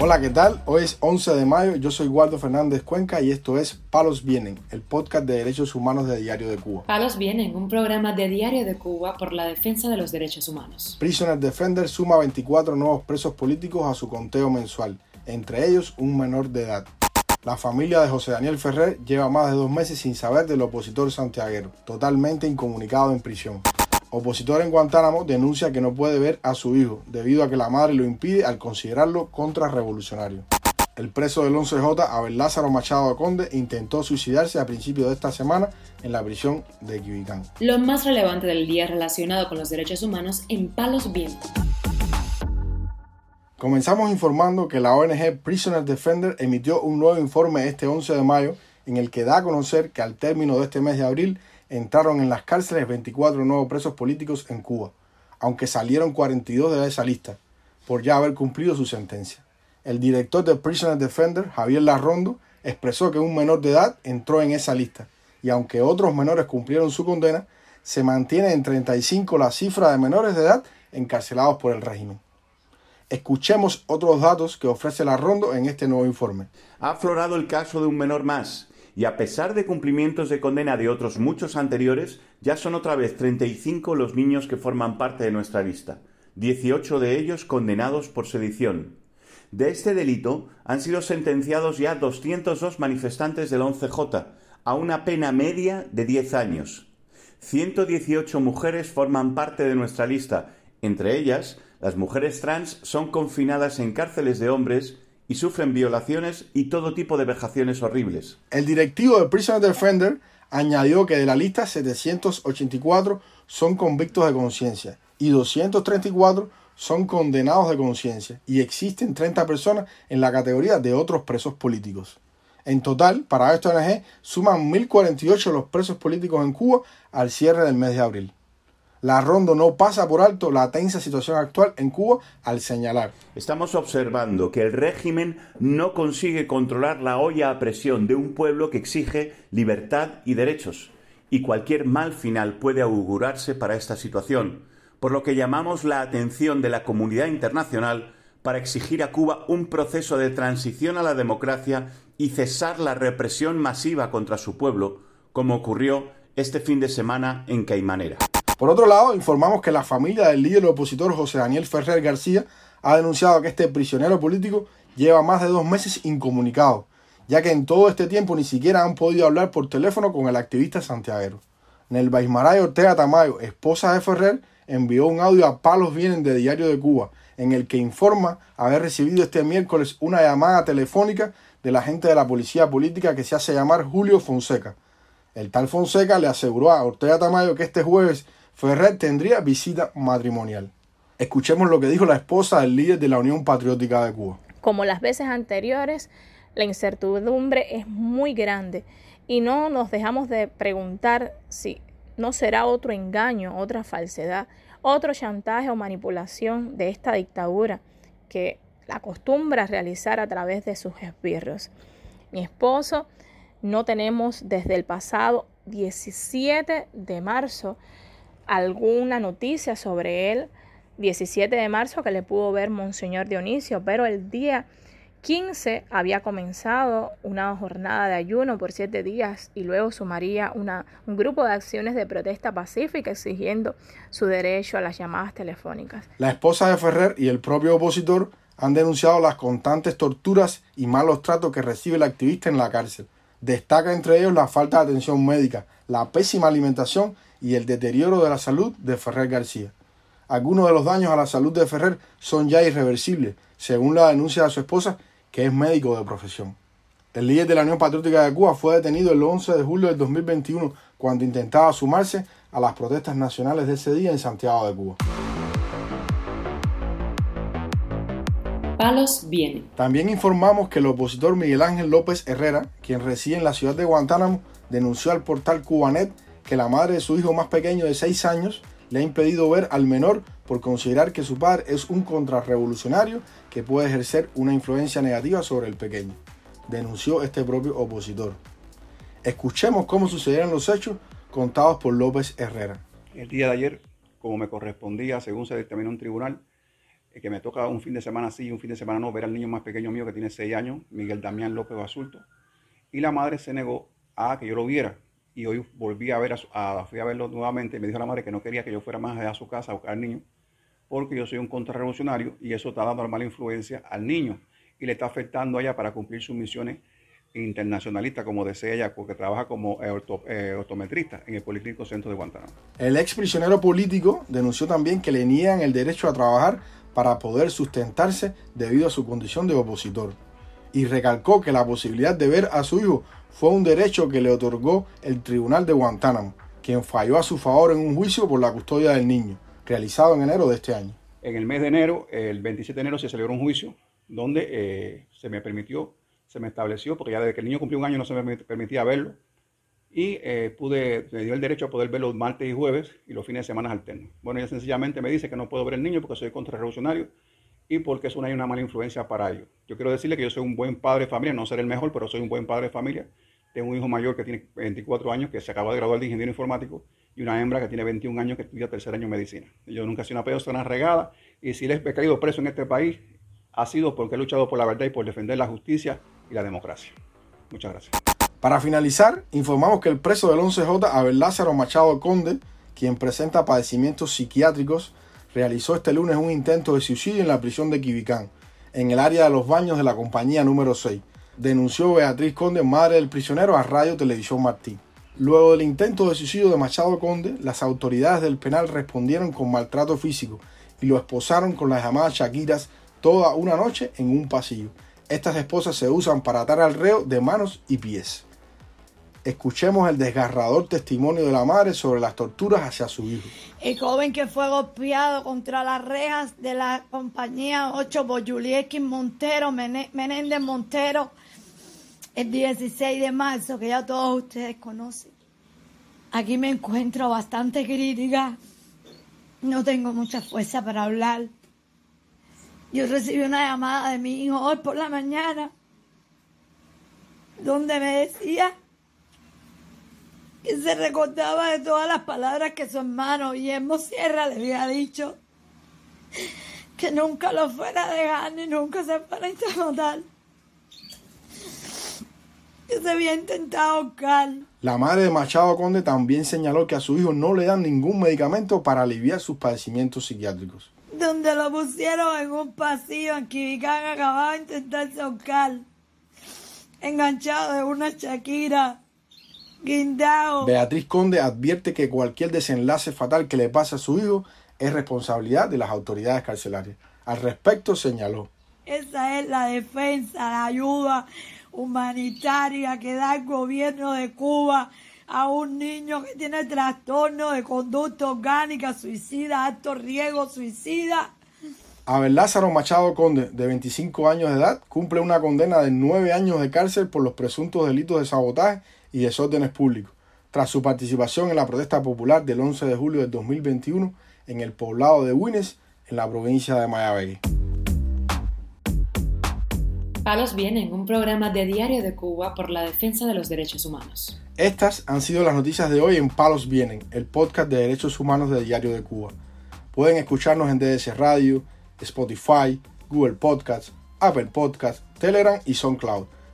Hola, ¿qué tal? Hoy es 11 de mayo, yo soy Waldo Fernández Cuenca y esto es Palos Vienen, el podcast de derechos humanos de Diario de Cuba. Palos Vienen, un programa de Diario de Cuba por la defensa de los derechos humanos. Prisoner Defender suma 24 nuevos presos políticos a su conteo mensual, entre ellos un menor de edad. La familia de José Daniel Ferrer lleva más de dos meses sin saber del opositor santiaguero, totalmente incomunicado en prisión opositor en Guantánamo, denuncia que no puede ver a su hijo debido a que la madre lo impide al considerarlo contrarrevolucionario. El preso del 11J, Abel Lázaro Machado de Conde, intentó suicidarse a principios de esta semana en la prisión de Quibicán. Lo más relevante del día relacionado con los derechos humanos en Palos Vientos. Comenzamos informando que la ONG Prisoner Defender emitió un nuevo informe este 11 de mayo en el que da a conocer que al término de este mes de abril entraron en las cárceles 24 nuevos presos políticos en Cuba, aunque salieron 42 de esa lista, por ya haber cumplido su sentencia. El director de Prisoner Defender, Javier Larrondo, expresó que un menor de edad entró en esa lista, y aunque otros menores cumplieron su condena, se mantiene en 35 la cifra de menores de edad encarcelados por el régimen. Escuchemos otros datos que ofrece Larrondo en este nuevo informe. Ha aflorado el caso de un menor más, y a pesar de cumplimientos de condena de otros muchos anteriores, ya son otra vez 35 los niños que forman parte de nuestra lista, 18 de ellos condenados por sedición. De este delito han sido sentenciados ya 202 manifestantes del 11J, a una pena media de 10 años. 118 mujeres forman parte de nuestra lista, entre ellas las mujeres trans son confinadas en cárceles de hombres y sufren violaciones y todo tipo de vejaciones horribles. El directivo de Prisoner Defender añadió que de la lista 784 son convictos de conciencia y 234 son condenados de conciencia y existen 30 personas en la categoría de otros presos políticos. En total, para esta ONG, suman 1.048 los presos políticos en Cuba al cierre del mes de abril. La Rondo no pasa por alto la tensa situación actual en Cuba al señalar. Estamos observando que el régimen no consigue controlar la olla a presión de un pueblo que exige libertad y derechos, y cualquier mal final puede augurarse para esta situación, por lo que llamamos la atención de la comunidad internacional para exigir a Cuba un proceso de transición a la democracia y cesar la represión masiva contra su pueblo, como ocurrió este fin de semana en Caimanera. Por otro lado, informamos que la familia del líder opositor José Daniel Ferrer García ha denunciado que este prisionero político lleva más de dos meses incomunicado, ya que en todo este tiempo ni siquiera han podido hablar por teléfono con el activista santiaguero. Nelva Ismaray Ortega Tamayo, esposa de Ferrer, envió un audio a Palos Vienen de Diario de Cuba, en el que informa haber recibido este miércoles una llamada telefónica del agente de la policía política que se hace llamar Julio Fonseca. El tal Fonseca le aseguró a Ortega Tamayo que este jueves Ferrer tendría visita matrimonial. Escuchemos lo que dijo la esposa del líder de la Unión Patriótica de Cuba. Como las veces anteriores, la incertidumbre es muy grande y no nos dejamos de preguntar si no será otro engaño, otra falsedad, otro chantaje o manipulación de esta dictadura que la acostumbra realizar a través de sus esbirros. Mi esposo no tenemos desde el pasado 17 de marzo alguna noticia sobre él. 17 de marzo que le pudo ver Monseñor Dionisio, pero el día 15 había comenzado una jornada de ayuno por siete días y luego sumaría una, un grupo de acciones de protesta pacífica exigiendo su derecho a las llamadas telefónicas. La esposa de Ferrer y el propio opositor han denunciado las constantes torturas y malos tratos que recibe el activista en la cárcel. Destaca entre ellos la falta de atención médica, la pésima alimentación y el deterioro de la salud de Ferrer García. Algunos de los daños a la salud de Ferrer son ya irreversibles, según la denuncia de su esposa, que es médico de profesión. El líder de la Unión Patriótica de Cuba fue detenido el 11 de julio del 2021 cuando intentaba sumarse a las protestas nacionales de ese día en Santiago de Cuba. Palos viene. También informamos que el opositor Miguel Ángel López Herrera, quien reside en la ciudad de Guantánamo, denunció al portal Cubanet que la madre de su hijo más pequeño de 6 años le ha impedido ver al menor por considerar que su padre es un contrarrevolucionario que puede ejercer una influencia negativa sobre el pequeño, denunció este propio opositor. Escuchemos cómo sucedieron los hechos contados por López Herrera. El día de ayer, como me correspondía según se determinó en tribunal, que me toca un fin de semana sí y un fin de semana no ver al niño más pequeño mío que tiene 6 años, Miguel Damián López Basulto. Y la madre se negó a que yo lo viera. Y hoy volví a ver, a, fui a verlo nuevamente y me dijo la madre que no quería que yo fuera más a su casa a buscar al niño porque yo soy un contrarrevolucionario y eso está dando mala influencia al niño y le está afectando a ella para cumplir sus misiones internacionalistas, como desea ella, porque trabaja como eh, eh, ortometrista en el Político Centro de Guantánamo. El ex prisionero político denunció también que le niegan el derecho a trabajar para poder sustentarse debido a su condición de opositor. Y recalcó que la posibilidad de ver a su hijo fue un derecho que le otorgó el Tribunal de Guantánamo, quien falló a su favor en un juicio por la custodia del niño realizado en enero de este año. En el mes de enero, el 27 de enero, se celebró un juicio donde eh, se me permitió, se me estableció, porque ya desde que el niño cumplió un año no se me permitía verlo, y eh, pude, me dio el derecho a poder verlo martes y jueves y los fines de semana alternos. Bueno, ella sencillamente me dice que no puedo ver al niño porque soy contrarrevolucionario y porque es una, una mala influencia para ellos. Yo quiero decirle que yo soy un buen padre de familia, no seré el mejor, pero soy un buen padre de familia. Tengo un hijo mayor que tiene 24 años, que se acaba de graduar de ingeniero informático, y una hembra que tiene 21 años que estudia tercer año de medicina. Yo nunca he sido una persona regada y si les he caído preso en este país ha sido porque he luchado por la verdad y por defender la justicia y la democracia. Muchas gracias. Para finalizar, informamos que el preso del 11J, Abel Lázaro Machado Conde, quien presenta padecimientos psiquiátricos, realizó este lunes un intento de suicidio en la prisión de Quibicán, en el área de los baños de la compañía número 6. Denunció Beatriz Conde, madre del prisionero, a Radio Televisión Martín. Luego del intento de suicidio de Machado Conde, las autoridades del penal respondieron con maltrato físico y lo esposaron con las llamadas Shakiras toda una noche en un pasillo. Estas esposas se usan para atar al reo de manos y pies. Escuchemos el desgarrador testimonio de la madre sobre las torturas hacia su hijo. El joven que fue golpeado contra las rejas de la compañía 8 Boyuliekin Montero, Menéndez Montero, el 16 de marzo, que ya todos ustedes conocen. Aquí me encuentro bastante crítica. No tengo mucha fuerza para hablar. Yo recibí una llamada de mi hijo hoy por la mañana, donde me decía que se recordaba de todas las palabras que su hermano Guillermo Sierra le había dicho, que nunca lo fuera a dejar ni nunca se fuera a incomodar que se había intentado ahorcar. La madre de Machado Conde también señaló que a su hijo no le dan ningún medicamento para aliviar sus padecimientos psiquiátricos. Donde lo pusieron en un pasillo en Quibicán acababa de intentarse ahorcar. Enganchado de una Shakira. Guindao. Beatriz Conde advierte que cualquier desenlace fatal que le pase a su hijo es responsabilidad de las autoridades carcelarias. Al respecto señaló. Esa es la defensa, la ayuda humanitaria que da el gobierno de Cuba a un niño que tiene trastorno de conducta orgánica suicida, alto riesgo suicida. Abel Lázaro Machado Conde, de 25 años de edad, cumple una condena de 9 años de cárcel por los presuntos delitos de sabotaje y desórdenes públicos, tras su participación en la protesta popular del 11 de julio de 2021 en el poblado de Huines, en la provincia de Mayabeque. Palos Vienen, un programa de Diario de Cuba por la defensa de los derechos humanos. Estas han sido las noticias de hoy en Palos Vienen, el podcast de derechos humanos de Diario de Cuba. Pueden escucharnos en DDC Radio, Spotify, Google Podcasts, Apple Podcasts, Telegram y SoundCloud.